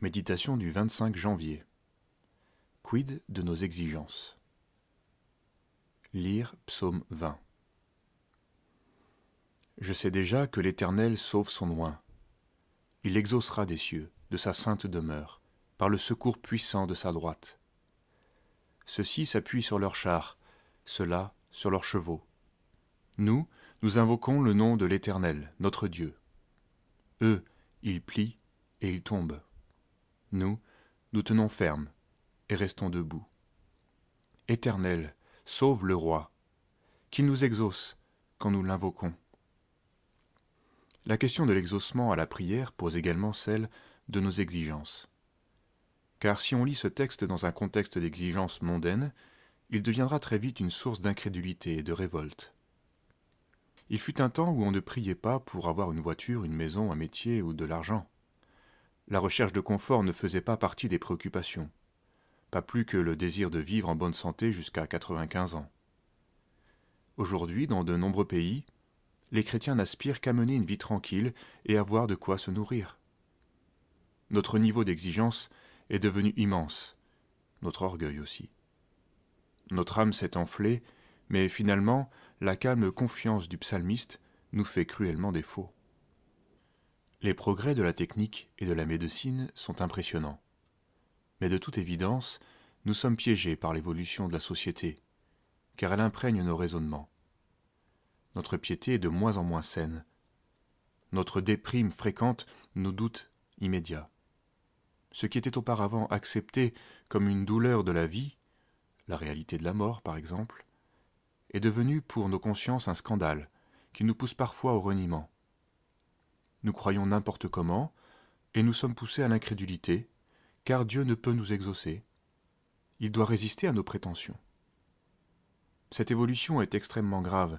Méditation du 25 janvier. Quid de nos exigences? Lire Psaume 20. Je sais déjà que l'Éternel sauve son oint. Il exaucera des cieux, de sa sainte demeure, par le secours puissant de sa droite. Ceux-ci s'appuient sur leurs chars, ceux-là sur leurs chevaux. Nous, nous invoquons le nom de l'Éternel, notre Dieu. Eux, ils plient et ils tombent. Nous, nous tenons ferme et restons debout. Éternel, sauve le roi, qu'il nous exauce quand nous l'invoquons. La question de l'exaucement à la prière pose également celle de nos exigences. Car si on lit ce texte dans un contexte d'exigence mondaine, il deviendra très vite une source d'incrédulité et de révolte. Il fut un temps où on ne priait pas pour avoir une voiture, une maison, un métier ou de l'argent la recherche de confort ne faisait pas partie des préoccupations, pas plus que le désir de vivre en bonne santé jusqu'à 95 ans. Aujourd'hui, dans de nombreux pays, les chrétiens n'aspirent qu'à mener une vie tranquille et avoir de quoi se nourrir. Notre niveau d'exigence est devenu immense, notre orgueil aussi. Notre âme s'est enflée, mais finalement, la calme confiance du psalmiste nous fait cruellement défaut. Les progrès de la technique et de la médecine sont impressionnants. Mais de toute évidence, nous sommes piégés par l'évolution de la société, car elle imprègne nos raisonnements. Notre piété est de moins en moins saine. Notre déprime fréquente nos doutes immédiats. Ce qui était auparavant accepté comme une douleur de la vie, la réalité de la mort par exemple, est devenu pour nos consciences un scandale qui nous pousse parfois au reniement nous croyons n'importe comment, et nous sommes poussés à l'incrédulité, car Dieu ne peut nous exaucer. Il doit résister à nos prétentions. Cette évolution est extrêmement grave,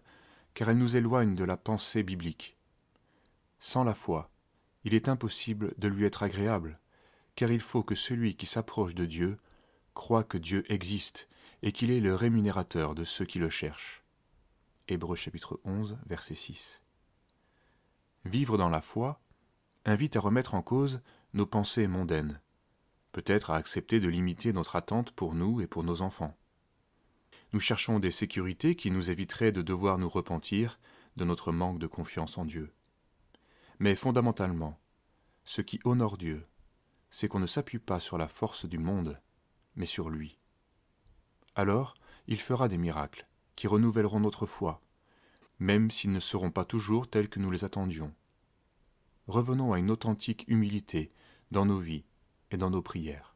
car elle nous éloigne de la pensée biblique. Sans la foi, il est impossible de lui être agréable, car il faut que celui qui s'approche de Dieu croit que Dieu existe et qu'il est le rémunérateur de ceux qui le cherchent. Hébreux chapitre 11, verset 6. Vivre dans la foi invite à remettre en cause nos pensées mondaines, peut-être à accepter de limiter notre attente pour nous et pour nos enfants. Nous cherchons des sécurités qui nous éviteraient de devoir nous repentir de notre manque de confiance en Dieu. Mais fondamentalement, ce qui honore Dieu, c'est qu'on ne s'appuie pas sur la force du monde, mais sur lui. Alors, il fera des miracles qui renouvelleront notre foi, même s'ils ne seront pas toujours tels que nous les attendions. Revenons à une authentique humilité dans nos vies et dans nos prières.